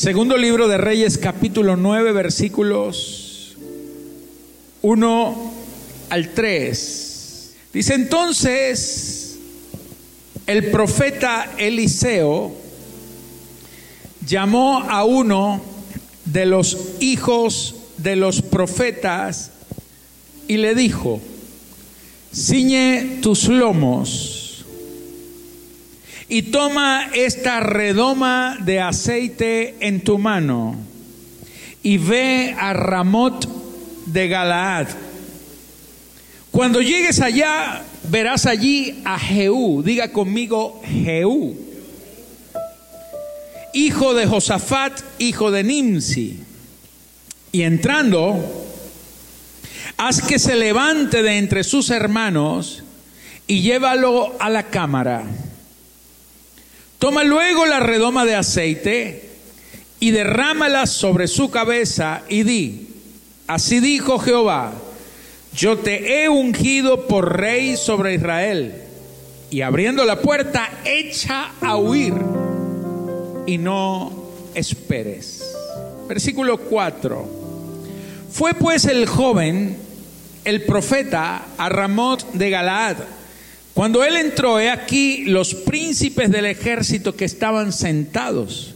Segundo libro de Reyes, capítulo 9, versículos 1 al 3. Dice entonces el profeta Eliseo llamó a uno de los hijos de los profetas y le dijo, ciñe tus lomos y toma esta redoma de aceite en tu mano y ve a Ramot de Galaad. Cuando llegues allá, verás allí a Jehú, diga conmigo Jehú, hijo de Josafat, hijo de Nimsi. Y entrando, haz que se levante de entre sus hermanos y llévalo a la cámara. Toma luego la redoma de aceite y derrámala sobre su cabeza y di, así dijo Jehová, yo te he ungido por rey sobre Israel. Y abriendo la puerta, echa a huir y no esperes. Versículo 4. Fue pues el joven, el profeta, a Ramot de Galaad. Cuando él entró, he aquí los príncipes del ejército que estaban sentados.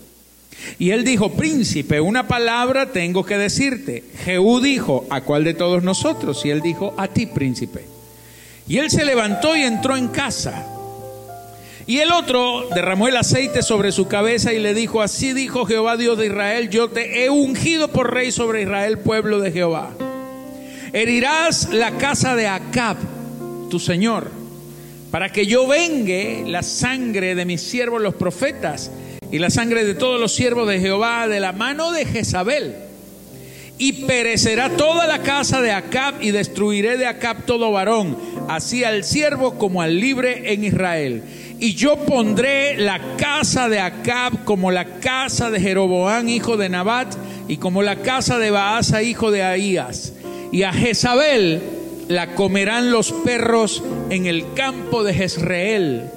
Y él dijo, príncipe, una palabra tengo que decirte. Jehú dijo, ¿a cuál de todos nosotros? Y él dijo, a ti, príncipe. Y él se levantó y entró en casa. Y el otro derramó el aceite sobre su cabeza y le dijo, así dijo Jehová Dios de Israel, yo te he ungido por rey sobre Israel, pueblo de Jehová. Herirás la casa de Acab, tu señor, para que yo vengue la sangre de mis siervos los profetas y la sangre de todos los siervos de Jehová de la mano de Jezabel. Y perecerá toda la casa de Acab y destruiré de Acab todo varón, así al siervo como al libre en Israel y yo pondré la casa de Acab como la casa de Jeroboán, hijo de Nabat, y como la casa de Baasa, hijo de Ahías. Y a Jezabel la comerán los perros en el campo de Jezreel,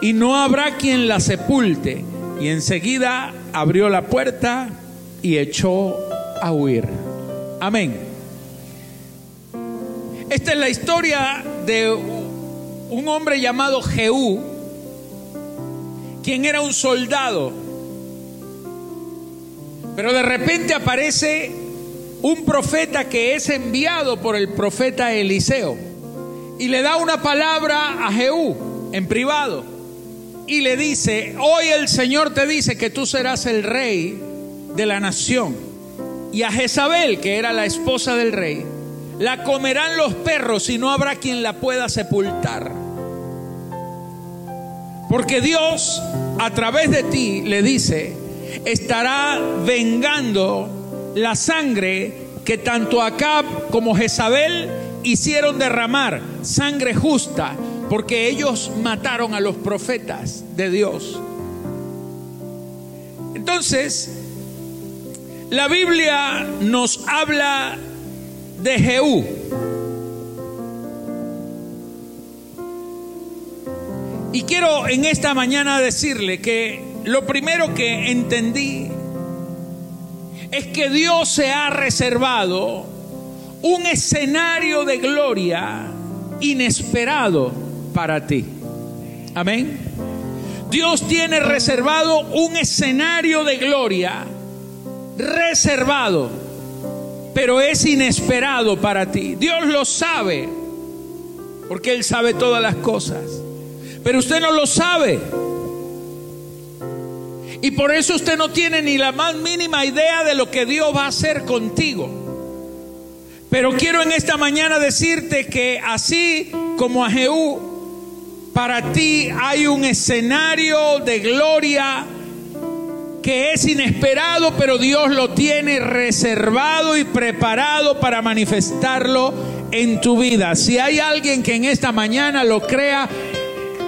y no habrá quien la sepulte. Y enseguida abrió la puerta y echó a huir. Amén. Esta es la historia de un hombre llamado Jehú, quien era un soldado. Pero de repente aparece un profeta que es enviado por el profeta Eliseo y le da una palabra a Jehú en privado y le dice, hoy el Señor te dice que tú serás el rey de la nación. Y a Jezabel, que era la esposa del rey, la comerán los perros y no habrá quien la pueda sepultar. Porque Dios a través de ti le dice, estará vengando la sangre que tanto Acab como Jezabel hicieron derramar, sangre justa, porque ellos mataron a los profetas de Dios. Entonces, la Biblia nos habla de Jehú. Y quiero en esta mañana decirle que lo primero que entendí es que Dios se ha reservado un escenario de gloria inesperado para ti. Amén. Dios tiene reservado un escenario de gloria reservado, pero es inesperado para ti. Dios lo sabe, porque Él sabe todas las cosas pero usted no lo sabe. Y por eso usted no tiene ni la más mínima idea de lo que Dios va a hacer contigo. Pero quiero en esta mañana decirte que así como a Jehú, para ti hay un escenario de gloria que es inesperado, pero Dios lo tiene reservado y preparado para manifestarlo en tu vida. Si hay alguien que en esta mañana lo crea,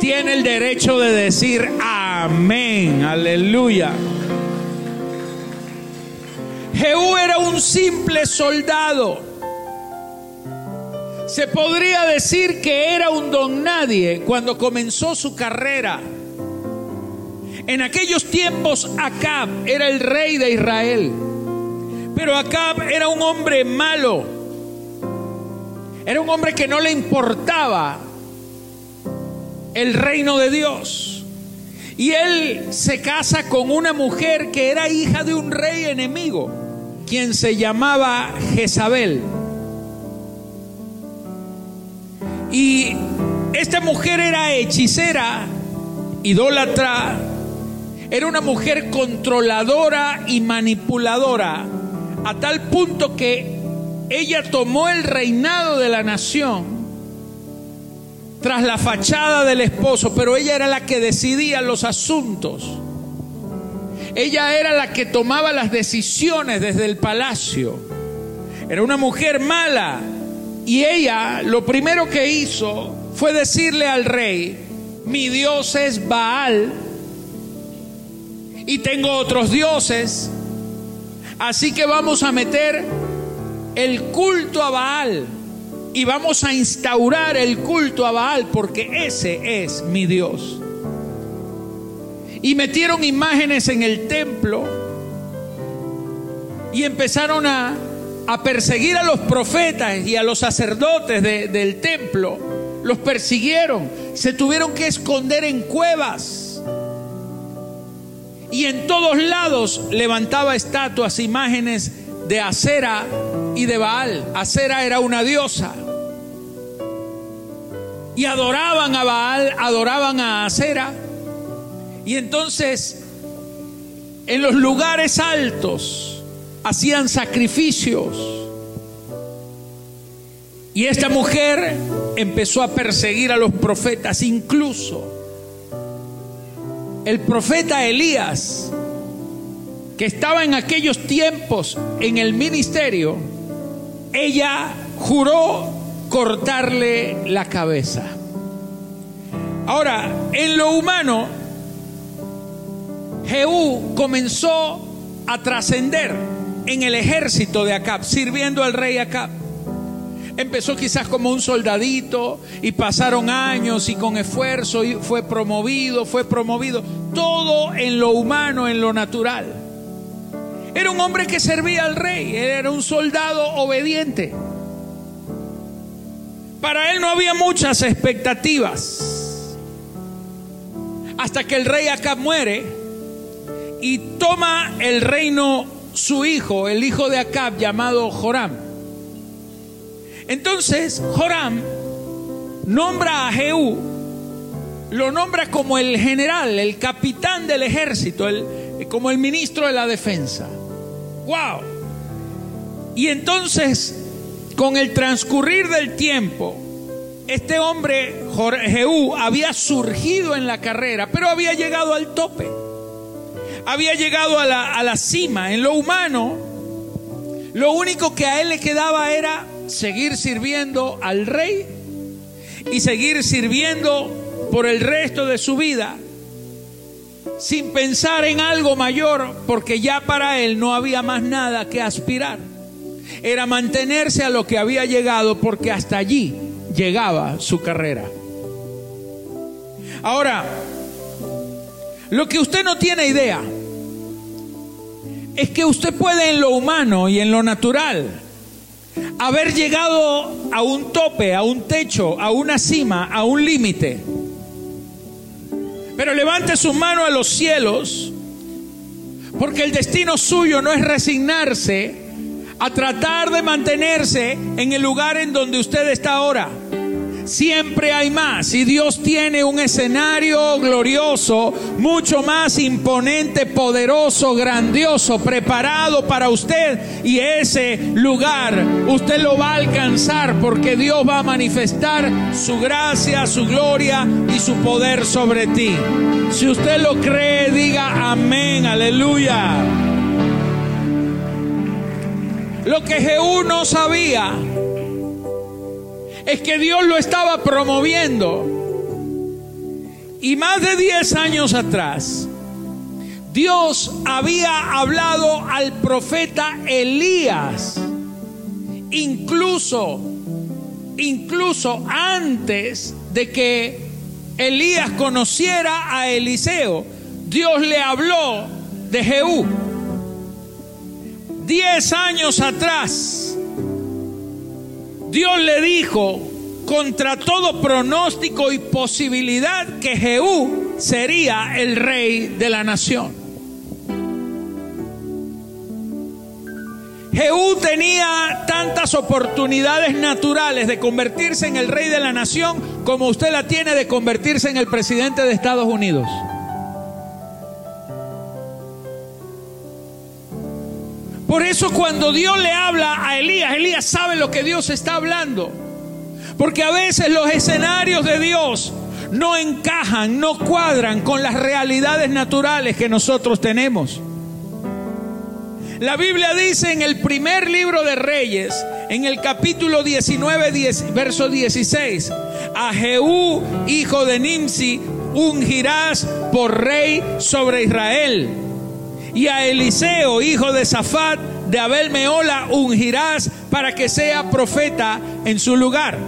tiene el derecho de decir amén, aleluya. Jehú era un simple soldado. Se podría decir que era un don nadie cuando comenzó su carrera. En aquellos tiempos Acab era el rey de Israel, pero Acab era un hombre malo, era un hombre que no le importaba el reino de Dios. Y él se casa con una mujer que era hija de un rey enemigo, quien se llamaba Jezabel. Y esta mujer era hechicera, idólatra, era una mujer controladora y manipuladora, a tal punto que ella tomó el reinado de la nación tras la fachada del esposo, pero ella era la que decidía los asuntos. Ella era la que tomaba las decisiones desde el palacio. Era una mujer mala. Y ella lo primero que hizo fue decirle al rey, mi Dios es Baal y tengo otros dioses. Así que vamos a meter el culto a Baal y vamos a instaurar el culto a Baal porque ese es mi Dios. Y metieron imágenes en el templo y empezaron a, a perseguir a los profetas y a los sacerdotes del templo. Los persiguieron, se tuvieron que esconder en cuevas. Y en todos lados levantaba estatuas, imágenes de Acera y de Baal. Acera era una diosa. Y adoraban a Baal, adoraban a Acera. Y entonces, en los lugares altos, hacían sacrificios. Y esta mujer empezó a perseguir a los profetas, incluso el profeta Elías, que estaba en aquellos tiempos en el ministerio, ella juró cortarle la cabeza. Ahora, en lo humano, Jehú comenzó a trascender en el ejército de Acab, sirviendo al rey Acab. Empezó quizás como un soldadito y pasaron años y con esfuerzo y fue promovido, fue promovido. Todo en lo humano, en lo natural. Era un hombre que servía al rey, era un soldado obediente. Para él no había muchas expectativas. Hasta que el rey Acab muere y toma el reino su hijo, el hijo de Acab llamado Joram. Entonces Joram nombra a Jehú, lo nombra como el general, el capitán del ejército, el, como el ministro de la defensa. ¡Wow! Y entonces con el transcurrir del tiempo, este hombre, Jehú, había surgido en la carrera, pero había llegado al tope. Había llegado a la, a la cima. En lo humano, lo único que a él le quedaba era seguir sirviendo al rey y seguir sirviendo por el resto de su vida sin pensar en algo mayor, porque ya para él no había más nada que aspirar era mantenerse a lo que había llegado porque hasta allí llegaba su carrera. Ahora, lo que usted no tiene idea es que usted puede en lo humano y en lo natural haber llegado a un tope, a un techo, a una cima, a un límite. Pero levante su mano a los cielos, porque el destino suyo no es resignarse a tratar de mantenerse en el lugar en donde usted está ahora. Siempre hay más y Dios tiene un escenario glorioso, mucho más imponente, poderoso, grandioso, preparado para usted y ese lugar usted lo va a alcanzar porque Dios va a manifestar su gracia, su gloria y su poder sobre ti. Si usted lo cree, diga amén, aleluya. Lo que Jehú no sabía es que Dios lo estaba promoviendo. Y más de 10 años atrás, Dios había hablado al profeta Elías, incluso, incluso antes de que Elías conociera a Eliseo. Dios le habló de Jehú. Diez años atrás, Dios le dijo contra todo pronóstico y posibilidad que Jehú sería el rey de la nación. Jehú tenía tantas oportunidades naturales de convertirse en el rey de la nación como usted la tiene de convertirse en el presidente de Estados Unidos. Por eso cuando Dios le habla a Elías, Elías sabe lo que Dios está hablando. Porque a veces los escenarios de Dios no encajan, no cuadran con las realidades naturales que nosotros tenemos. La Biblia dice en el primer libro de Reyes, en el capítulo 19, verso 16, a Jehú, hijo de Nimsi, ungirás por rey sobre Israel. Y a Eliseo, hijo de Safat, de Abel Meola, ungirás para que sea profeta en su lugar.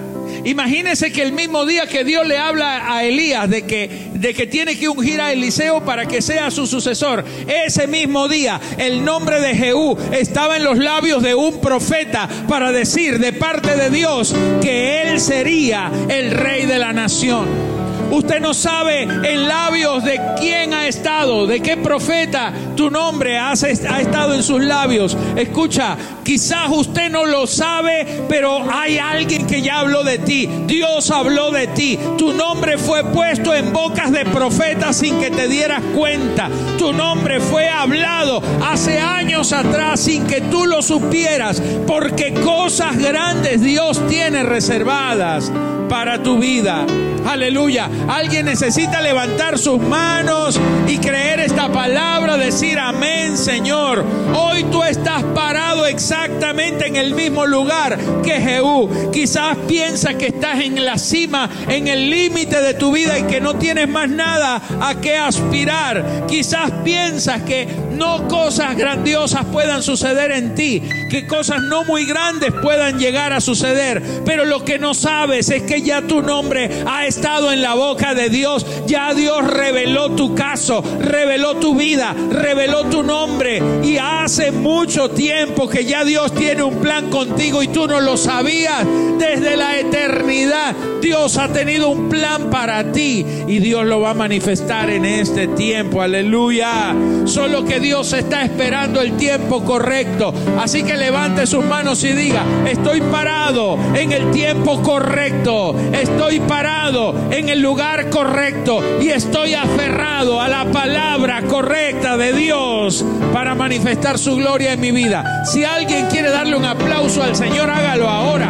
Imagínese que el mismo día que Dios le habla a Elías de que, de que tiene que ungir a Eliseo para que sea su sucesor, ese mismo día el nombre de Jehú estaba en los labios de un profeta para decir de parte de Dios que él sería el rey de la nación. Usted no sabe en labios de quién ha estado, de qué profeta tu nombre ha estado en sus labios. Escucha, quizás usted no lo sabe, pero hay alguien que ya habló de ti. Dios habló de ti. Tu nombre fue puesto en bocas de profetas sin que te dieras cuenta. Tu nombre fue hablado hace años atrás sin que tú lo supieras, porque cosas grandes Dios tiene reservadas para tu vida. Aleluya. Alguien necesita levantar sus manos y creer esta palabra, decir amén, Señor. Hoy tú estás parado exactamente en el mismo lugar que Jehú. Quizás piensas que estás en la cima, en el límite de tu vida y que no tienes más nada a qué aspirar. Quizás piensas que no cosas grandiosas puedan suceder en ti, que cosas no muy grandes puedan llegar a suceder. Pero lo que no sabes es que ya tu nombre ha estado en la boca de Dios. Ya Dios reveló tu caso, reveló tu vida, reveló tu nombre. Y hace mucho tiempo que ya Dios tiene un plan contigo y tú no lo sabías. Desde la eternidad Dios ha tenido un plan para ti y Dios lo va a manifestar en este tiempo. Aleluya. Solo que Dios está esperando el tiempo correcto. Así que levante sus manos y diga, estoy parado en el tiempo correcto. Estoy parado en el lugar correcto y estoy aferrado a la palabra correcta de Dios para manifestar su gloria en mi vida. Si alguien quiere darle un aplauso al Señor, hágalo ahora.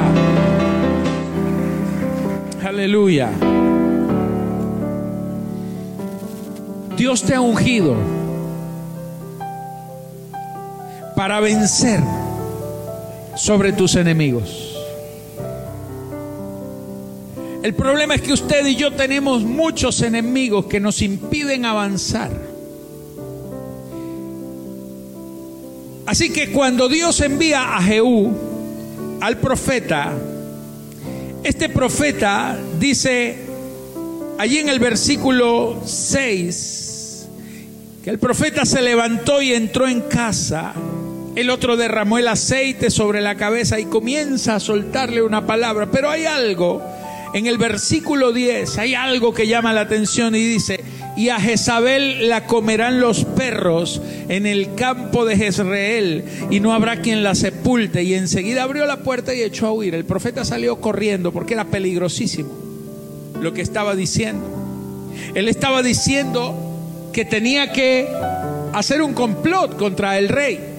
Aleluya. Dios te ha ungido para vencer sobre tus enemigos. El problema es que usted y yo tenemos muchos enemigos que nos impiden avanzar. Así que cuando Dios envía a Jehú, al profeta, este profeta dice allí en el versículo 6 que el profeta se levantó y entró en casa. El otro derramó el aceite sobre la cabeza y comienza a soltarle una palabra. Pero hay algo en el versículo 10 hay algo que llama la atención y dice, y a Jezabel la comerán los perros en el campo de Jezreel y no habrá quien la sepulte. Y enseguida abrió la puerta y echó a huir. El profeta salió corriendo porque era peligrosísimo lo que estaba diciendo. Él estaba diciendo que tenía que hacer un complot contra el rey.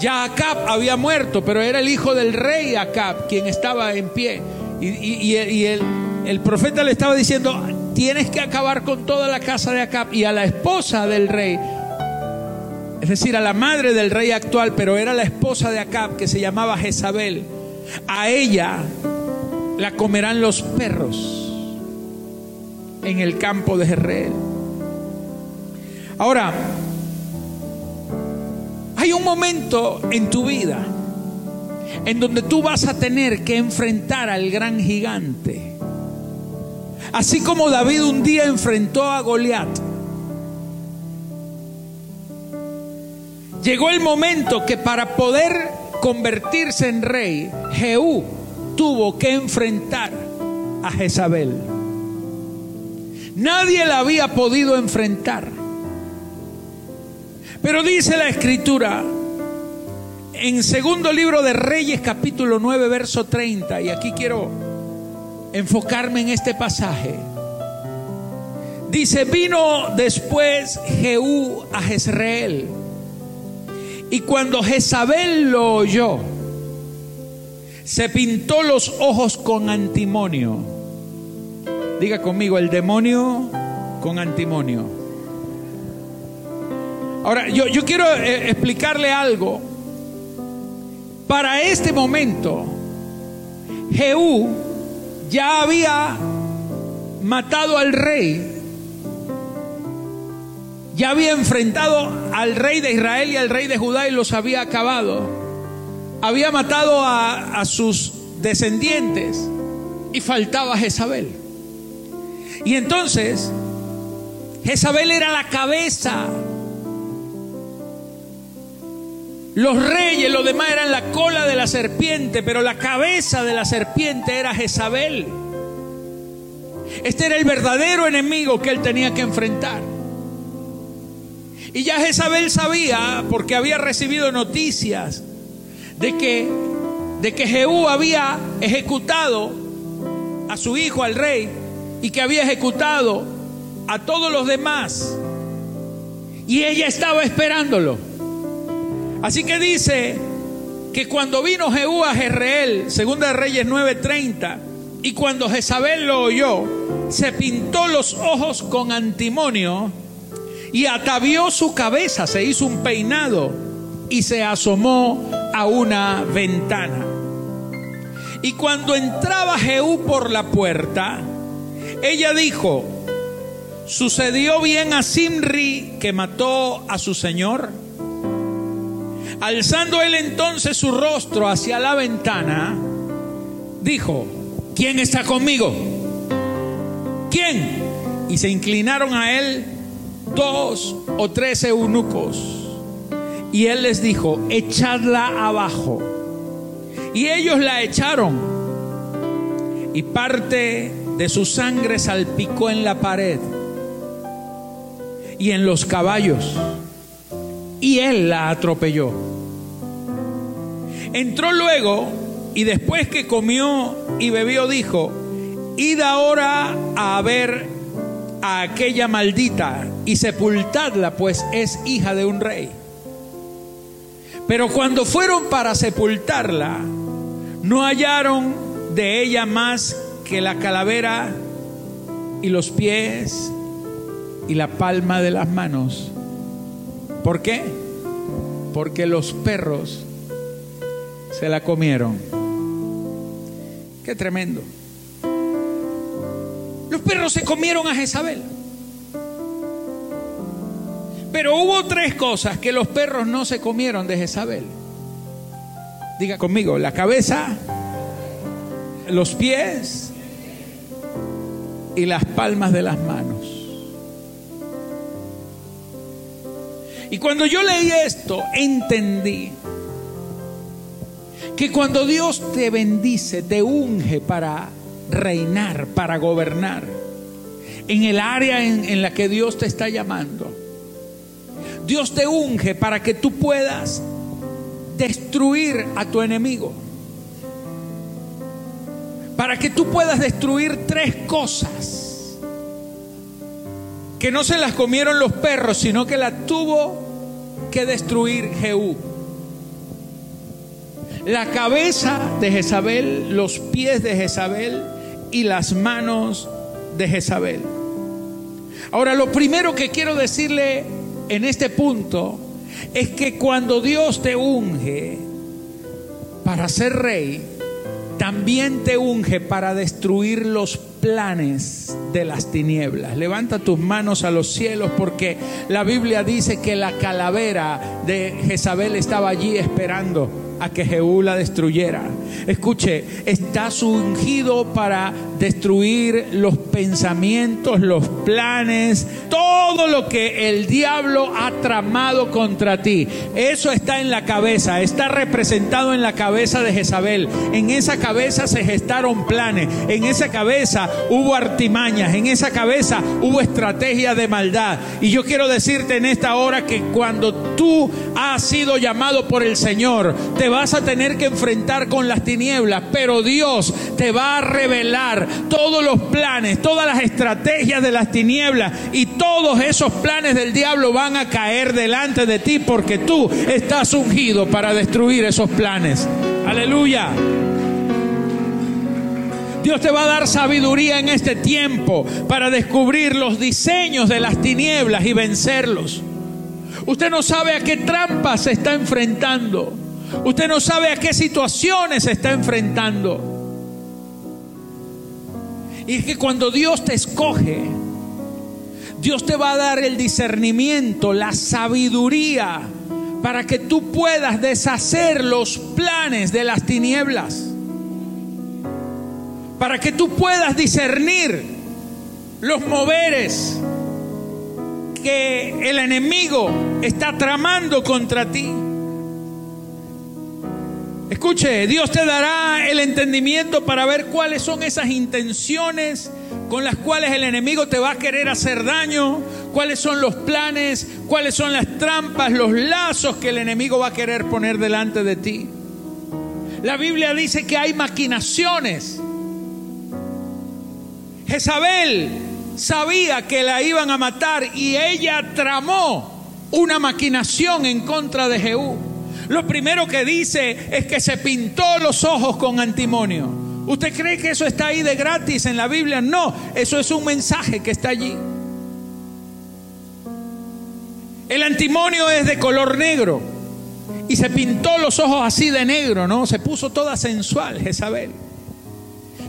Ya Acab había muerto, pero era el hijo del rey Acab quien estaba en pie. Y, el, profeta le estaba diciendo, tienes que acabar con toda la casa de Acab y a la esposa del rey, es decir, a la madre del rey actual, pero era la esposa de Acab que se llamaba Jezabel. A ella la comerán los perros en el campo de Jezreel. Ahora, hay un momento en tu vida en donde tú vas a tener que enfrentar al gran gigante. Así como David un día enfrentó a Goliat. llegó el momento que para poder convertirse en rey, Jehú tuvo que enfrentar a Jezabel. Nadie la había podido enfrentar. Pero dice la escritura en segundo libro de Reyes capítulo 9 verso 30, y aquí quiero enfocarme en este pasaje. Dice, vino después Jehú a Jezreel. Y cuando Jezabel lo oyó, se pintó los ojos con antimonio. Diga conmigo, el demonio con antimonio. Ahora, yo, yo quiero eh, explicarle algo. Para este momento, Jehú ya había matado al rey ya había enfrentado al rey de Israel y al rey de Judá y los había acabado. Había matado a, sus descendientes y faltaba Jezabel. Y entonces, Jezabel era la cabeza. Los reyes, los demás eran la cola de la serpiente, pero la cabeza de la serpiente era Jezabel. Este era el verdadero enemigo que él tenía que enfrentar. Y ya Jezabel sabía, porque había recibido noticias, de que, de que Jehú había ejecutado a su hijo, al rey, y que había ejecutado a todos los demás. Y ella estaba esperándolo. Así que dice que cuando vino Jehú a Jezreel, segunda de Reyes 9:30, y cuando Jezabel lo oyó, se pintó los ojos con antimonio y atavió su cabeza, se hizo un peinado y se asomó a una ventana. Y cuando entraba Jehú por la puerta, ella dijo, ¿sucedió bien a Simri que mató a su señor? Alzando él entonces su rostro hacia la ventana, dijo, ¿quién está conmigo? ¿Quién? Y se inclinaron a él dos o tres eunucos. Y él les dijo, echadla abajo. Y ellos la echaron. Y parte de su sangre salpicó en la pared y en los caballos. Y él la atropelló. Entró luego y después que comió y bebió dijo, id ahora a ver a aquella maldita y sepultadla, pues es hija de un rey. Pero cuando fueron para sepultarla, no hallaron de ella más que la calavera y los pies y la palma de las manos. ¿Por qué? Porque los perros se la comieron. Qué tremendo. Los perros se comieron a Jezabel. Pero hubo tres cosas que los perros no se comieron de Jezabel. Diga conmigo, la cabeza, los pies y las palmas de las manos. Y cuando yo leí esto, entendí que cuando Dios te bendice, te unge para reinar, para gobernar, en el área en, la que Dios te está llamando. Dios te unge para que tú puedas destruir a tu enemigo. Para que tú puedas destruir tres cosas que no se las comieron los perros, sino que la tuvo que destruir Jehú. La cabeza de Jezabel, los pies de Jezabel y las manos de Jezabel. Ahora, lo primero que quiero decirle en este punto es que cuando Dios te unge para ser rey, también te unge para destruir los planes de las tinieblas. Levanta tus manos a los cielos porque la Biblia dice que la calavera de Jezabel estaba allí esperando a que Jehú la destruyera. Escuche, estás ungido para destruir los pensamientos, los planes, todo lo que el diablo ha tramado contra ti. Eso está en la cabeza, está representado en la cabeza de Jezabel. En esa cabeza se gestaron planes, en esa cabeza hubo artimañas, en esa cabeza hubo estrategia de maldad. Y yo quiero decirte en esta hora que cuando tú has sido llamado por el Señor, te vas a tener que enfrentar con las tinieblas, pero Dios te va a revelar todos los planes, todas las estrategias de las tinieblas y todos esos planes del diablo van a caer delante de ti porque tú estás ungido para destruir esos planes. Aleluya. Dios te va a dar sabiduría en este tiempo para descubrir los diseños de las tinieblas y vencerlos. Usted no sabe a qué trampas se está enfrentando. Usted no sabe a qué situaciones se está enfrentando. Y es que cuando Dios te escoge, Dios te va a dar el discernimiento, la sabiduría, para que tú puedas deshacer los planes de las tinieblas. Para que tú puedas discernir los moveres que el enemigo está tramando contra ti. Escuche, Dios te dará el entendimiento para ver cuáles son esas intenciones con las cuales el enemigo te va a querer hacer daño, cuáles son los planes, cuáles son las trampas, los lazos que el enemigo va a querer poner delante de ti. La Biblia dice que hay maquinaciones. Jezabel sabía que la iban a matar y ella tramó una maquinación en contra de Jehú. Lo primero que dice es que se pintó los ojos con antimonio. ¿Usted cree que eso está ahí de gratis en la Biblia? No, eso es un mensaje que está allí. El antimonio es de color negro y se pintó los ojos así de negro, ¿no? Se puso toda sensual Jezabel.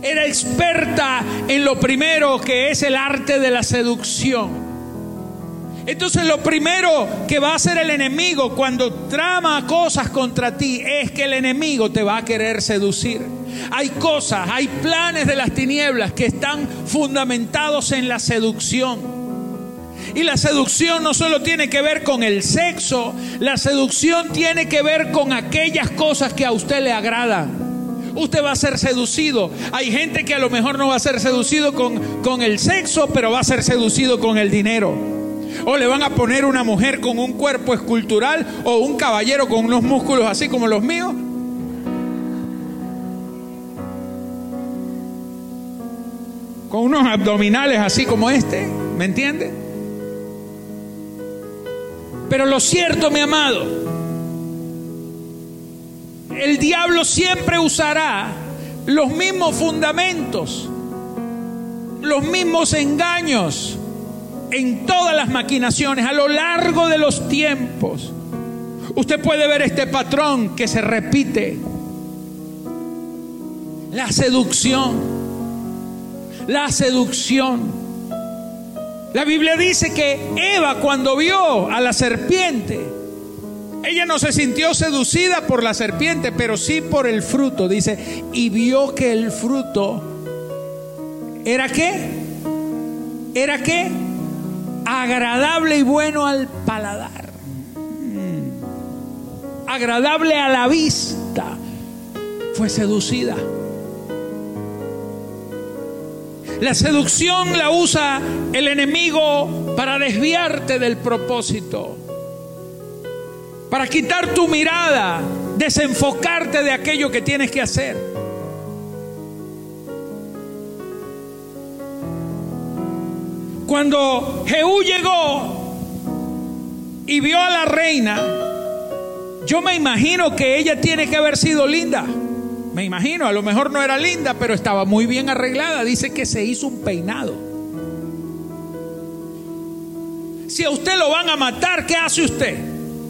Era experta en lo primero que es el arte de la seducción. Entonces lo primero que va a hacer el enemigo cuando trama cosas contra ti es que el enemigo te va a querer seducir. Hay cosas, hay planes de las tinieblas que están fundamentados en la seducción. Y la seducción no solo tiene que ver con el sexo, la seducción tiene que ver con aquellas cosas que a usted le agradan. Usted va a ser seducido. Hay gente que a lo mejor no va a ser seducido con, con el sexo, pero va a ser seducido con el dinero. O le van a poner una mujer con un cuerpo escultural o un caballero con unos músculos así como los míos. Con unos abdominales así como este, ¿me entiende? Pero lo cierto, mi amado, el diablo siempre usará los mismos fundamentos, los mismos engaños en todas las maquinaciones a lo largo de los tiempos. Usted puede ver este patrón que se repite. La seducción. La seducción. La Biblia dice que Eva cuando vio a la serpiente, ella no se sintió seducida por la serpiente, pero sí por el fruto. Dice, y vio que el fruto era qué? ¿Era qué? Agradable y bueno al paladar, agradable a la vista, fue seducida. La seducción la usa el enemigo para desviarte del propósito, para quitar tu mirada, desenfocarte de aquello que tienes que hacer. Cuando Jehú llegó y vio a la reina, yo me imagino que ella tiene que haber sido linda. Me imagino, a lo mejor no era linda, pero estaba muy bien arreglada. Dice que se hizo un peinado. Si a usted lo van a matar, ¿qué hace usted?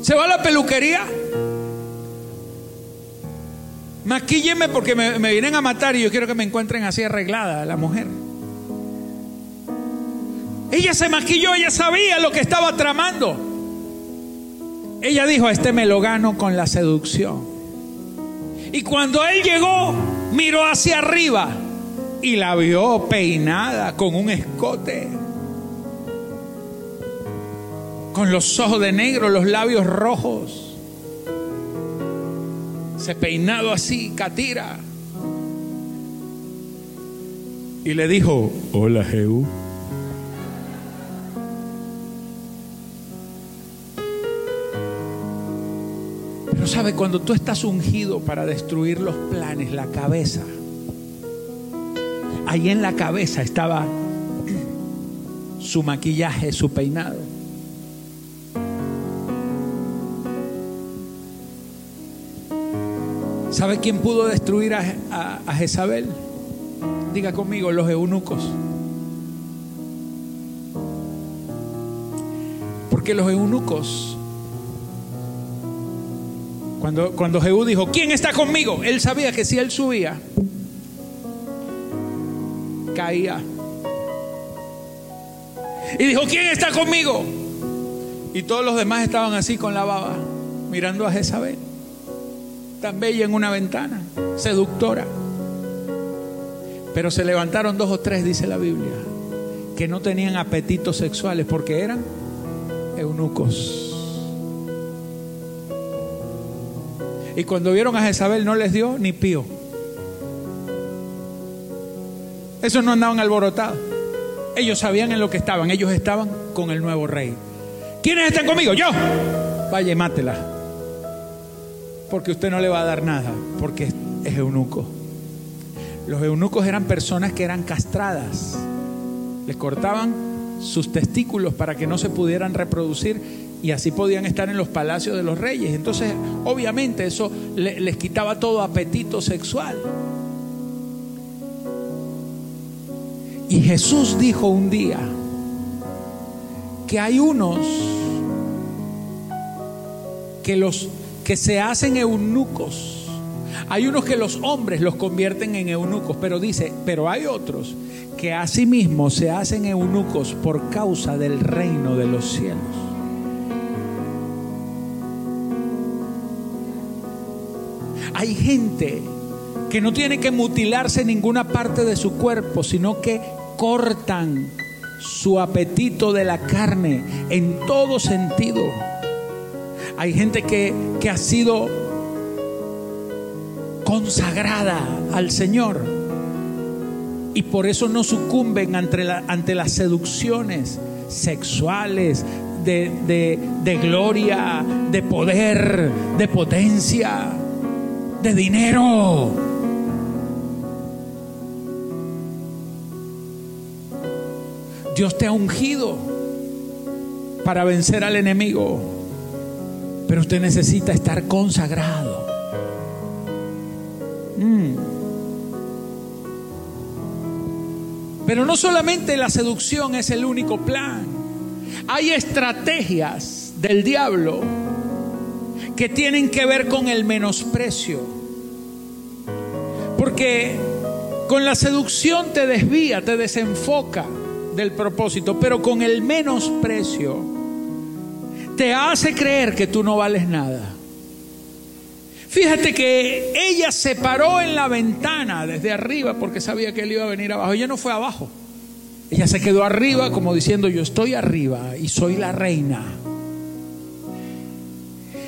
¿Se va a la peluquería? Maquílleme porque me, me vienen a matar y yo quiero que me encuentren así arreglada la mujer. Ella se maquilló, ella sabía lo que estaba tramando. Ella dijo, este me lo gano con la seducción. Y cuando él llegó, miró hacia arriba y la vio peinada con un escote, con los ojos de negro, los labios rojos, se peinado así, catira. Y le dijo, hola Jehú. Pero sabe, cuando tú estás ungido para destruir los planes, la cabeza, ahí en la cabeza estaba su maquillaje, su peinado. ¿Sabe quién pudo destruir a, a, a Jezabel? Diga conmigo, los eunucos. Porque los eunucos, cuando, cuando Jehú dijo, ¿quién está conmigo? Él sabía que si él subía, caía. Y dijo, ¿quién está conmigo? Y todos los demás estaban así con la baba, mirando a Jezabel, tan bella en una ventana, seductora. Pero se levantaron dos o tres, dice la Biblia, que no tenían apetitos sexuales porque eran eunucos. Y cuando vieron a Jezabel no les dio ni pío. Esos no andaban alborotados. Ellos sabían en lo que estaban. Ellos estaban con el nuevo rey. ¿Quiénes están conmigo? Yo. Vaya y mátela. Porque usted no le va a dar nada. Porque es eunuco. Los eunucos eran personas que eran castradas. Les cortaban sus testículos para que no se pudieran reproducir y así podían estar en los palacios de los reyes. Entonces, obviamente, eso les quitaba todo apetito sexual. Y Jesús dijo un día que hay unos que los que se hacen eunucos. Hay unos que los hombres los convierten en eunucos, pero dice, pero hay otros que asimismo se hacen eunucos por causa del reino de los cielos. Hay gente que no tiene que mutilarse ninguna parte de su cuerpo, sino que cortan su apetito de la carne en todo sentido. Hay gente que, que ha sido consagrada al Señor y por eso no sucumben ante, la, ante las seducciones sexuales de, de gloria, de poder, de potencia, de dinero. Dios te ha ungido para vencer al enemigo, pero usted necesita estar consagrado. Mm. Pero no solamente la seducción es el único plan, hay estrategias del diablo que tienen que ver con el menosprecio. Porque con la seducción te desvía, te desenfoca del propósito, pero con el menosprecio te hace creer que tú no vales nada. Fíjate que ella se paró en la ventana desde arriba porque sabía que él iba a venir abajo. Ella no fue abajo. Ella se quedó arriba como diciendo, yo estoy arriba y soy la reina.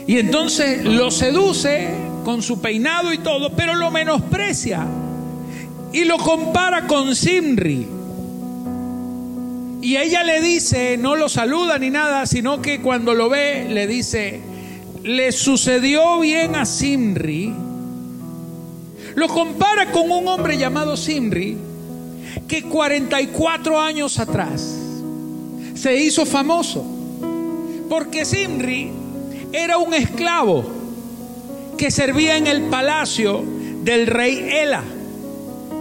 Y entonces lo seduce con su peinado y todo, pero lo menosprecia. Y lo compara con Simri. Y ella le dice, no lo saluda ni nada, sino que cuando lo ve le dice, le sucedió bien a Simri. Lo compara con un hombre llamado Simri, que 44 años atrás se hizo famoso. Porque Simri era un esclavo que servía en el palacio del rey Ela.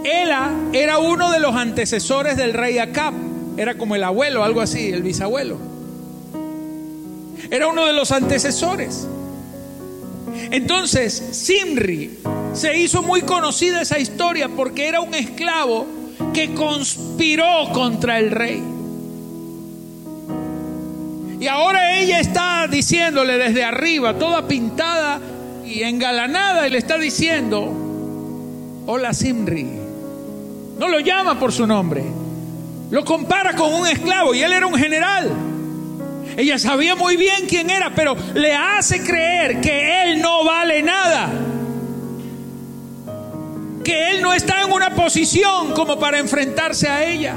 Ela era uno de los antecesores del rey Acab era como el abuelo, algo así, el bisabuelo. Era uno de los antecesores. Entonces, Simri se hizo muy conocida esa historia porque era un esclavo que conspiró contra el rey. Y ahora ella está diciéndole desde arriba, toda pintada y engalanada, y le está diciendo, hola Simri, No lo llama por su nombre. Lo compara con un esclavo y él era un general. Ella sabía muy bien quién era, pero le hace creer que él no vale nada. Que él no está en una posición como para enfrentarse a ella.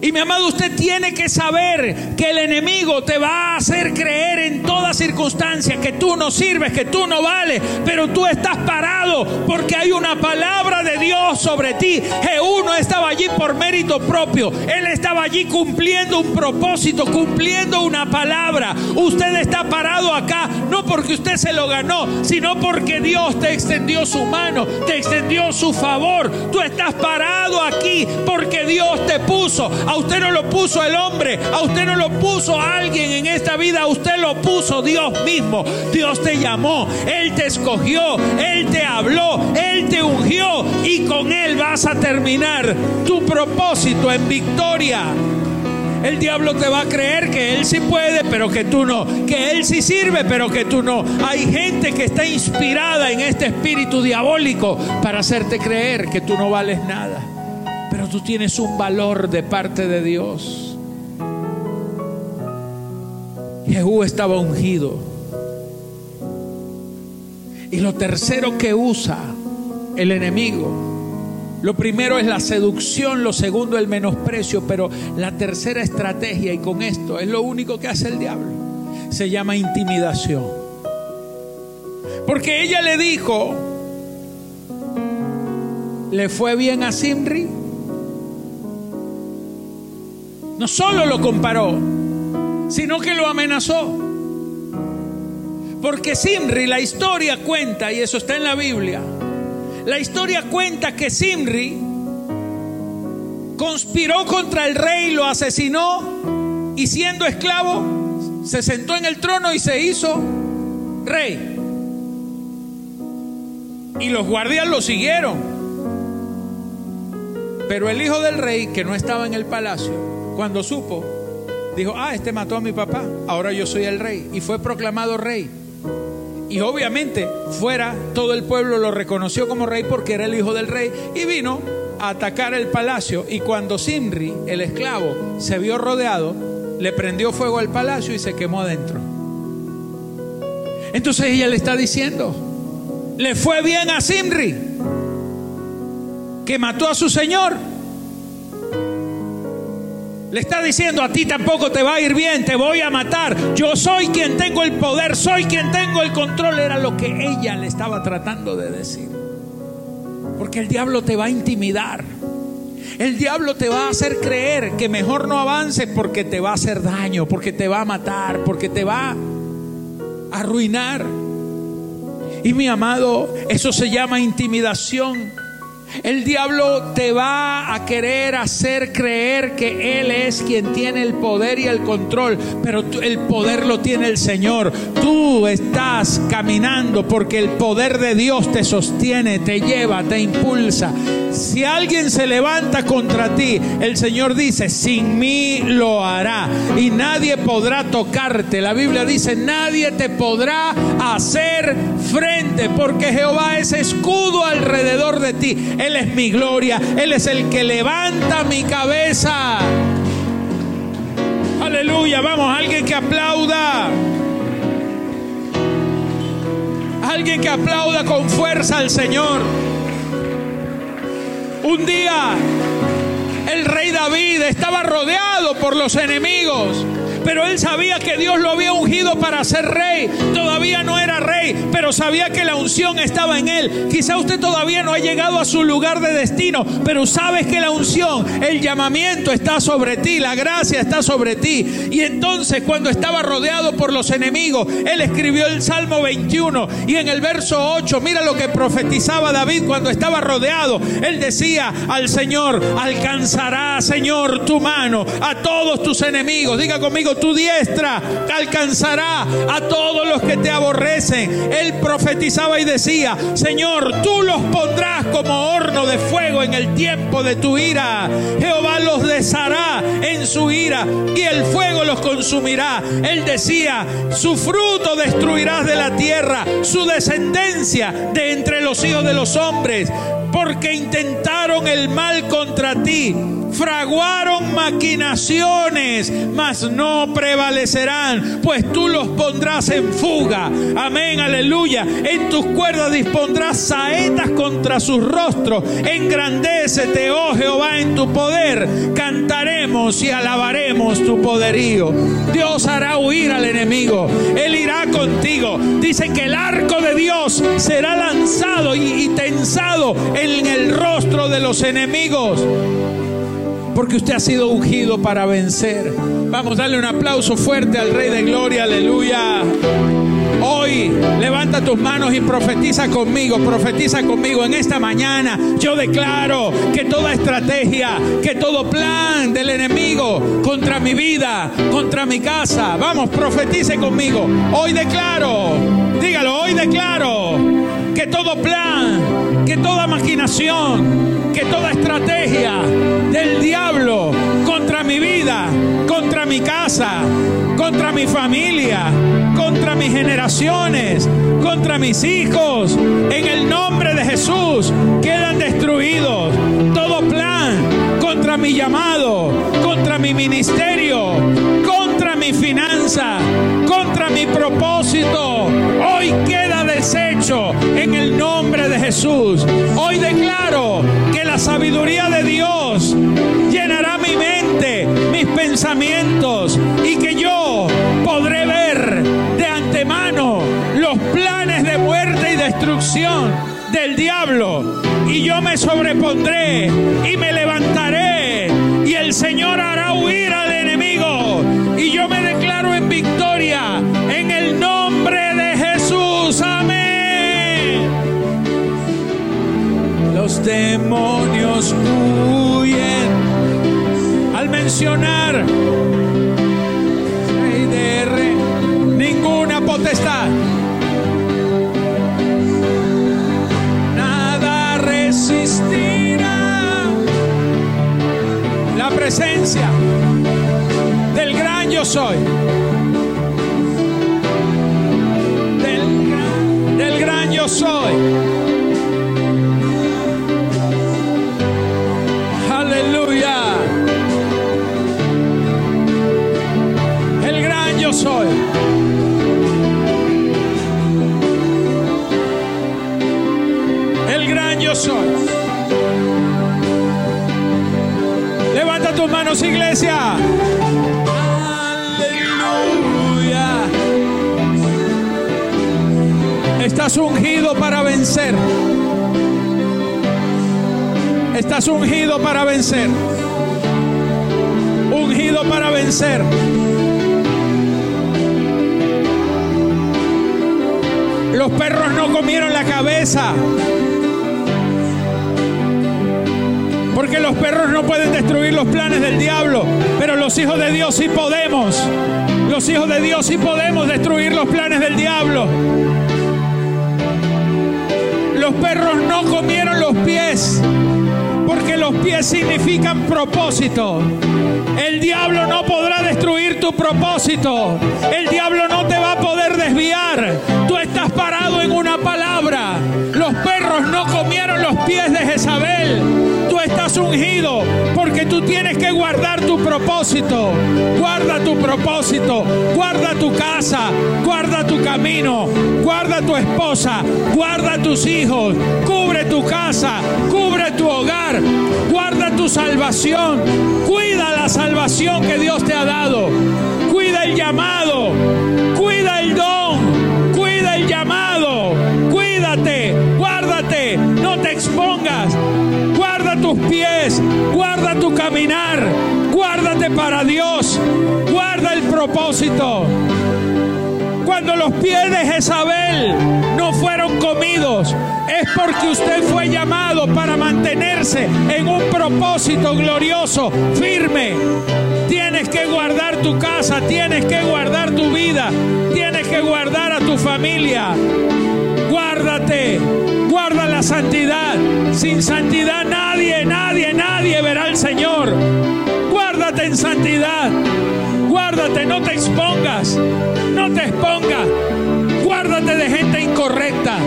Y mi amado, usted tiene que saber que el enemigo te va a hacer creer en toda circunstancia que tú no sirves, que tú no vales, pero tú estás parado porque hay una palabra de Dios sobre ti. Jehú no estaba allí por mérito propio, él estaba allí cumpliendo un propósito, cumpliendo una palabra. Usted está parado acá no porque usted se lo ganó, sino porque Dios te extendió su mano, te extendió su favor. Tú estás parado aquí porque Dios te puso. A usted no lo puso el hombre, a usted no lo puso alguien en esta vida, a usted lo puso Dios mismo. Dios te llamó, Él te escogió, Él te habló, Él te ungió y con Él vas a terminar tu propósito en victoria. El diablo te va a creer que él sí puede, pero que tú no. Que él sí sirve, pero que tú no. Hay gente que está inspirada en este espíritu diabólico para hacerte creer que tú no vales nada tú tienes un valor de parte de Dios. Jehú estaba ungido. Y lo tercero que usa el enemigo, lo primero es la seducción, lo segundo el menosprecio, pero la tercera estrategia, y con esto es lo único que hace el diablo, se llama intimidación. Porque ella le dijo, le fue bien a Simri, no solo lo comparó, sino que lo amenazó. Porque Simri, la historia cuenta, y eso está en la Biblia, la historia cuenta que Simri conspiró contra el rey, lo asesinó y siendo esclavo se sentó en el trono y se hizo rey. Y los guardias lo siguieron. Pero el hijo del rey, que no estaba en el palacio, cuando supo, dijo, ah, este mató a mi papá, ahora yo soy el rey. Y fue proclamado rey. Y obviamente fuera todo el pueblo lo reconoció como rey porque era el hijo del rey y vino a atacar el palacio. Y cuando Simri, el esclavo, se vio rodeado, le prendió fuego al palacio y se quemó adentro. Entonces ella le está diciendo, le fue bien a Simri, que mató a su señor le está diciendo a ti tampoco te va a ir bien, te voy a matar. Yo soy quien tengo el poder, soy quien tengo el control. Era lo que ella le estaba tratando de decir. Porque el diablo te va a intimidar. El diablo te va a hacer creer que mejor no avances porque te va a hacer daño, porque te va a matar, porque te va a arruinar. Y mi amado, eso se llama intimidación. El diablo te va a querer hacer creer que Él es quien tiene el poder y el control, pero el poder lo tiene el Señor. Tú estás caminando porque el poder de Dios te sostiene, te lleva, te impulsa. Si alguien se levanta contra ti, el Señor dice, sin mí lo hará y nadie podrá tocarte. La Biblia dice, nadie te podrá hacer frente porque Jehová es escudo alrededor de ti. Él es mi gloria, Él es el que levanta mi cabeza. Aleluya, vamos, alguien que aplauda. Alguien que aplauda con fuerza al Señor. Un día el rey David estaba rodeado por los enemigos pero él sabía que Dios lo había ungido para ser rey. Todavía no era rey, pero sabía que la unción estaba en él. Quizá usted todavía no ha llegado a su lugar de destino, pero sabes que la unción, el llamamiento está sobre ti, la gracia está sobre ti. Y entonces cuando estaba rodeado por los enemigos, él escribió el Salmo 21 y en el verso 8, mira lo que profetizaba David cuando estaba rodeado. Él decía al Señor, alcanzará Señor tu mano a todos tus enemigos. Diga conmigo, tu diestra alcanzará a todos los que te aborrecen. Él profetizaba y decía, Señor, tú los pondrás como horno de fuego en el tiempo de tu ira. Jehová los deshará en su ira y el fuego los consumirá. Él decía, su fruto destruirás de la tierra, su descendencia de entre los hijos de los hombres, porque intentaron el mal contra ti fraguaron maquinaciones, mas no prevalecerán, pues tú los pondrás en fuga. Amén, aleluya. En tus cuerdas dispondrás saetas contra sus rostros. Engrandécete, oh Jehová, en tu poder. Cantaremos y alabaremos tu poderío. Dios hará huir al enemigo. Él irá contigo. Dice que el arco de Dios será lanzado y, y tensado en el rostro de los enemigos porque usted ha sido ungido para vencer. Vamos a darle un aplauso fuerte al Rey de Gloria, aleluya. Hoy levanta tus manos y profetiza conmigo, profetiza conmigo en esta mañana. Yo declaro que toda estrategia, que todo plan del enemigo contra mi vida, contra mi casa, vamos, profetice conmigo. Hoy declaro, dígalo, hoy declaro que todo plan, que toda maquinación, que toda estrategia del diablo contra mi vida, contra mi casa, contra mi familia, contra mis generaciones, contra mis hijos, en el nombre de Jesús, quedan destruidos. Todo plan contra mi llamado, contra mi ministerio, finanza, contra mi propósito, hoy queda deshecho en el nombre de Jesús. Hoy declaro que la sabiduría de Dios llenará mi mente, mis pensamientos y que yo podré ver de antemano los planes de muerte y destrucción del diablo. Y yo me sobrepondré y me levantaré y el Señor hará huir al enemigo. Y yo me Demonios huyen al mencionar ninguna potestad. Nada resistirá la presencia del gran yo soy. Del gran, del gran yo soy. Levanta tus manos, iglesia. Aleluya. Estás ungido para vencer. Estás ungido para vencer. Ungido para vencer. Los perros no comieron la cabeza. Porque los perros no pueden destruir los planes del diablo, pero los hijos de Dios sí podemos. Los hijos de Dios sí podemos destruir los planes del diablo. Los perros no comieron los pies, porque los pies significan propósito. El diablo no podrá destruir tu propósito. El diablo no te va a poder desviar. Tú estás parado en una palabra. Los perros no comieron los pies de Jezabel. Ungido porque tú tienes que guardar tu propósito. Guarda tu propósito. Guarda tu casa. Guarda tu camino. Guarda tu esposa. Guarda tus hijos. Cubre tu casa. Cubre tu hogar. Guarda tu salvación. Cuida la salvación que Dios te ha dado. Cuida el llamado. Cuida el don. Cuida el llamado. Tus pies. Guarda tu caminar. Guárdate para Dios. Guarda el propósito. Cuando los pies de Jezabel no fueron comidos, es porque usted fue llamado para mantenerse en un propósito glorioso, firme. Tienes que guardar tu casa, tienes que guardar tu vida, tienes que guardar a tu familia. Guárdate, guarda la santidad. Sin santidad nadie, nadie, nadie verá al Señor. Guárdate en santidad. Guárdate, no te expongas. No te expongas. Guárdate de gente incorrecta.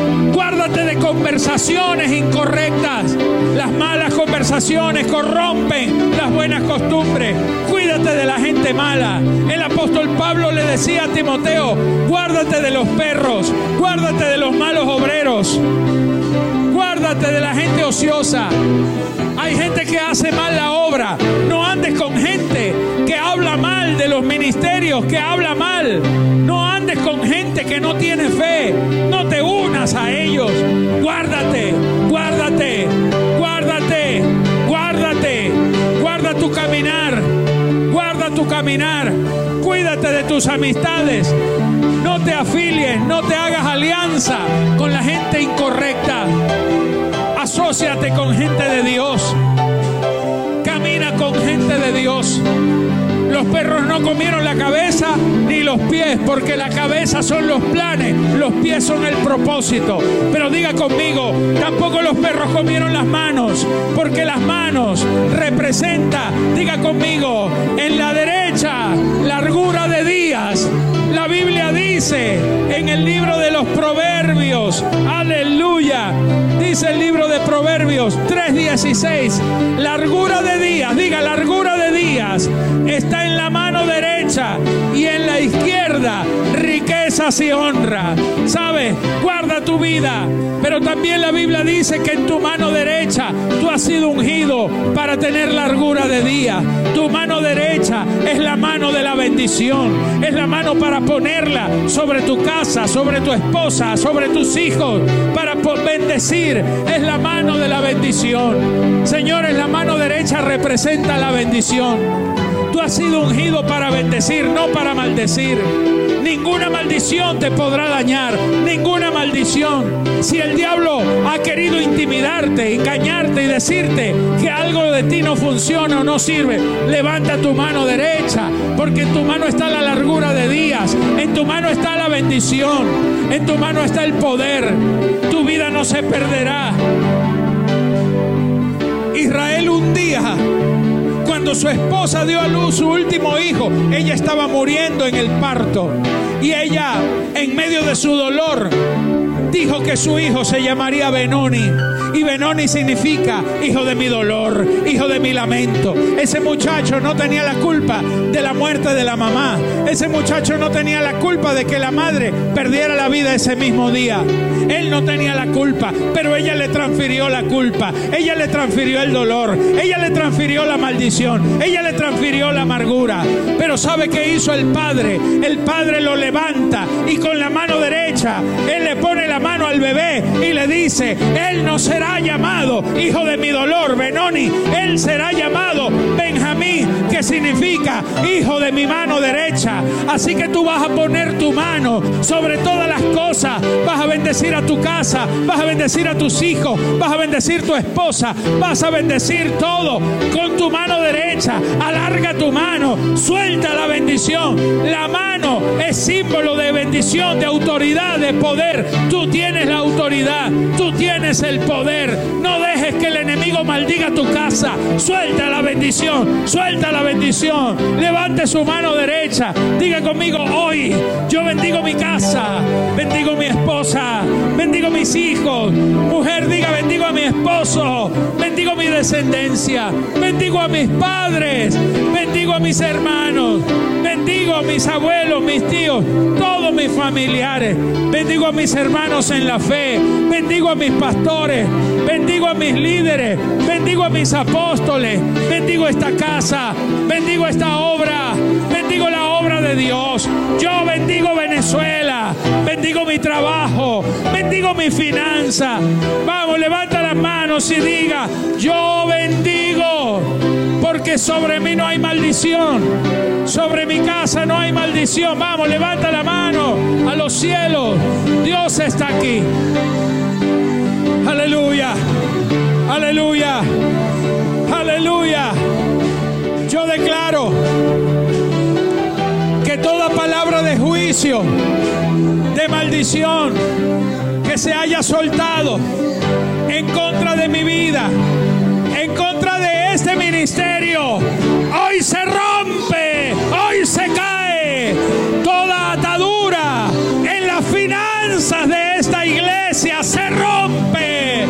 Guárdate de conversaciones incorrectas. Las malas conversaciones corrompen las buenas costumbres. Cuídate de la gente mala. El apóstol Pablo le decía a Timoteo, guárdate de los perros, guárdate de los malos obreros. Guárdate de la gente ociosa. Hay gente que hace mal la obra. No andes con gente que habla mal de los ministerios, que habla mal. No andes con gente que no tiene fe. No te unas a ellos. Guárdate, guárdate, guárdate, guárdate. Guarda tu caminar. Guarda tu caminar. Cuídate de tus amistades. No te afilies, no te hagas alianza con la gente incorrecta. Asociate con gente de Dios. Camina con gente de Dios. Los perros no comieron la cabeza ni los pies, porque la cabeza son los planes, los pies son el propósito. Pero diga conmigo, tampoco los perros comieron las manos, porque las manos representa, diga conmigo, en la derecha, largura de días. La Biblia dice en el libro de los Proverbios, aleluya, dice el libro de Proverbios 3:16, largura de días, diga largura de días, está en la mano derecha y en la izquierda riquezas y honra. ¿Sabes? Guarda tu vida. Pero también la Biblia dice que en tu mano derecha tú has sido ungido para tener largura de día. Tu mano derecha es la mano de la bendición. Es la mano para ponerla sobre tu casa, sobre tu esposa, sobre tus hijos, para bendecir. Es la mano de la bendición. Señores, la mano derecha representa la bendición. Tú has sido ungido para bendecir, no para maldecir. Ninguna maldición te podrá dañar, ninguna maldición. Si el diablo ha querido intimidarte, engañarte y decirte que algo de ti no funciona o no sirve, levanta tu mano derecha, porque en tu mano está la largura de días, en tu mano está la bendición, en tu mano está el poder. Tu vida no se perderá. Israel un día cuando su esposa dio a luz su último hijo, ella estaba muriendo en el parto. Y ella, en medio de su dolor, dijo que su hijo se llamaría Benoni. Y Benoni significa hijo de mi dolor, hijo de mi lamento. Ese muchacho no tenía la culpa de la muerte de la mamá. Ese muchacho no tenía la culpa de que la madre perdiera la vida ese mismo día. Él no tenía la culpa, pero ella le transfirió la culpa. Ella le transfirió el dolor. Ella le transfirió la maldición. Ella le transfirió la amargura. Pero ¿sabe qué hizo el padre? El padre lo levanta y con la mano derecha él le pone la mano al bebé y le dice, él no será llamado hijo de mi dolor, Benoni, él será llamado Benjamín, que significa hijo de mi mano derecha. Así que tú vas a poner tu mano sobre todas las cosas, vas a bendecir a tu casa, vas a bendecir a tus hijos, vas a bendecir tu esposa, vas a bendecir todo con tu mano derecha. Alarga tu mano, suelta la bendición. La mano es símbolo de bendición, de autoridad, de poder. Tú tienes la autoridad, tú tienes el poder. No que el enemigo maldiga tu casa. Suelta la bendición, suelta la bendición. Levante su mano derecha. Diga conmigo, hoy yo bendigo mi casa, bendigo mi esposa, bendigo mis hijos. Mujer, diga, bendigo a mi esposo, bendigo mi descendencia, bendigo a mis padres, bendigo a mis hermanos, bendigo a mis abuelos, mis tíos, todos mis familiares. Bendigo a mis hermanos en la fe, bendigo a mis pastores, bendigo a mis líderes, bendigo a mis apóstoles, bendigo esta casa, bendigo esta obra, bendigo la obra de Dios. Yo bendigo Venezuela, bendigo mi trabajo, bendigo mi finanza. Vamos, levanta las manos y diga, yo bendigo, porque sobre mí no hay maldición, sobre mi casa no hay maldición. Vamos, levanta la mano a los cielos. Dios está aquí. Aleluya, aleluya, aleluya. Yo declaro que toda palabra de juicio de maldición que se haya soltado en contra de mi vida, en contra de este ministerio, hoy se rompe, hoy se cae toda atadura en las finanzas de esta iglesia, se rompe.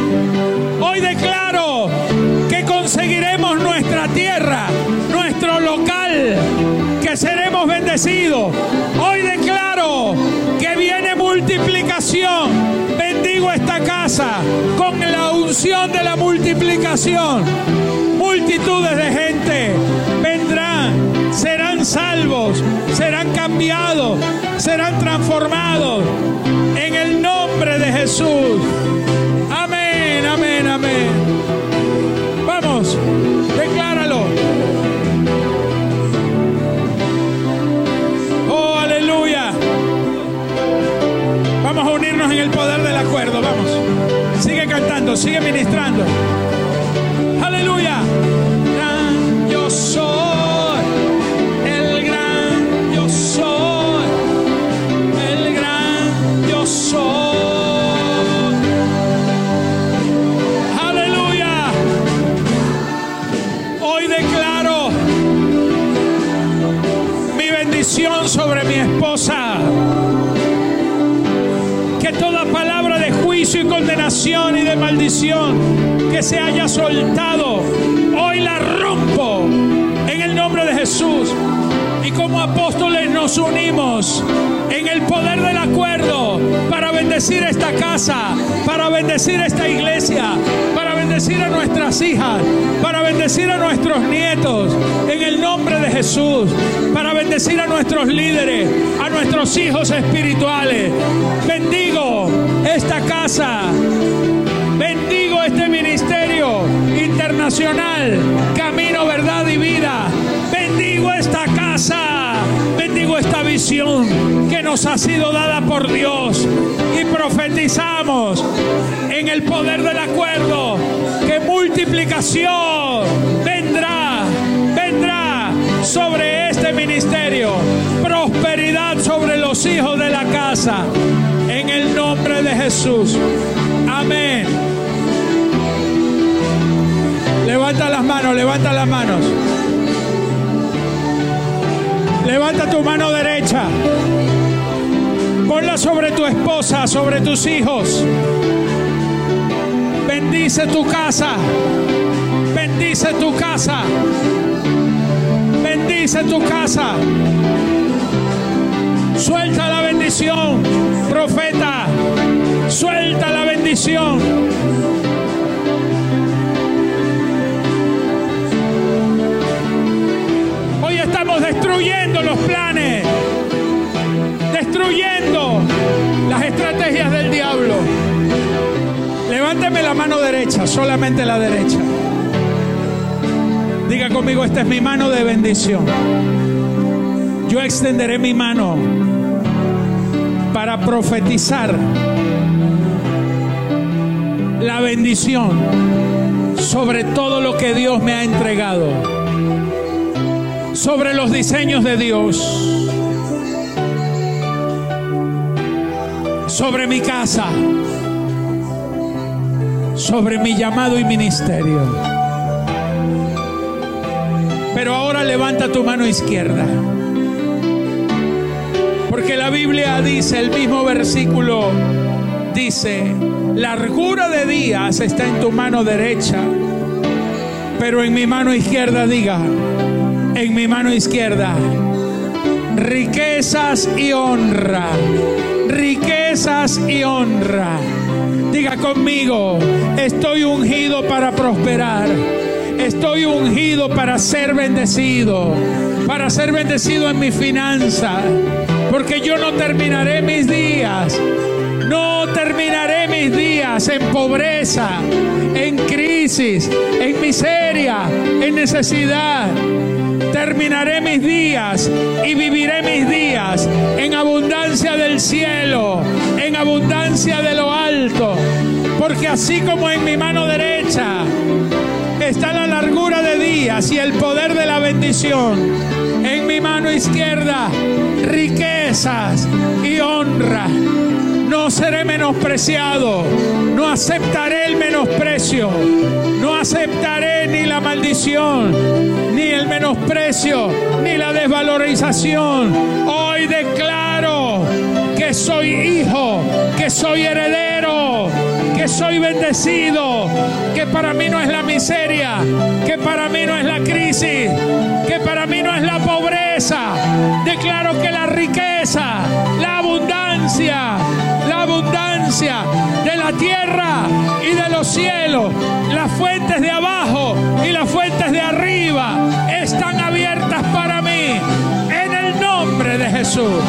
Hoy declaro que conseguiremos nuestra tierra, nuestro local, que seremos bendecidos. Hoy declaro que viene multiplicación bendigo esta casa con la de la multiplicación. Multitudes de gente vendrán, serán salvos, serán cambiados, serán transformados en el nombre de Jesús. Sigue ministrando. Y de maldición que se haya soltado, hoy la rompo en el nombre de Jesús. Y como apóstoles nos unimos en el poder del acuerdo para bendecir esta casa, para bendecir esta iglesia, para bendecir a nuestras hijas, para bendecir a nuestros nietos, en el nombre de Jesús, para bendecir a nuestros líderes, a nuestros hijos espirituales. Bendigo esta casa, bendigo este ministerio internacional, camino, verdad y vida. Esta visión que nos ha sido dada por Dios y profetizamos en el poder del acuerdo que multiplicación vendrá, vendrá sobre este ministerio, prosperidad sobre los hijos de la casa, en el nombre de Jesús. Amén. Levanta las manos, levanta las manos. Levanta tu mano derecha. Ponla sobre tu esposa, sobre tus hijos. Bendice tu casa. Bendice tu casa. Bendice tu casa. Suelta la bendición, profeta. Suelta la bendición. Destruyendo los planes, destruyendo las estrategias del diablo. Levánteme la mano derecha, solamente la derecha. Diga conmigo, esta es mi mano de bendición. Yo extenderé mi mano para profetizar la bendición sobre todo lo que Dios me ha entregado, sobre los diseños de Dios, sobre mi casa, sobre mi llamado y ministerio. Pero ahora levanta tu mano izquierda. Porque la Biblia dice, el mismo versículo dice, largura de días está en tu mano derecha, pero en mi mano izquierda diga, en mi mano izquierda, riquezas y honra, riquezas y honra. Diga conmigo, estoy ungido para prosperar. Estoy ungido para ser bendecido, para ser bendecido en mi finanza, porque yo no terminaré mis días, no terminaré mis días en pobreza, en crisis, en miseria, en necesidad. Terminaré mis días y viviré mis días en abundancia del cielo, en abundancia de lo alto, porque así como en mi mano derecha está la largura de días y el poder de la bendición. En mi mano izquierda, riquezas y honra. No seré menospreciado, no aceptaré el menosprecio, no aceptaré ni la maldición, ni el menosprecio, ni la desvalorización. Hoy declaro que soy hijo, que soy heredero, que soy bendecido, que para mí no es la miseria, que para mí no es la crisis, que para mí no es la pobreza. Declaro que la riqueza, la abundancia, la abundancia de la tierra y de los cielos, las fuentes de abajo y las fuentes de arriba están abiertas para mí en el nombre de Jesús.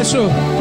Jesús. Aplaude al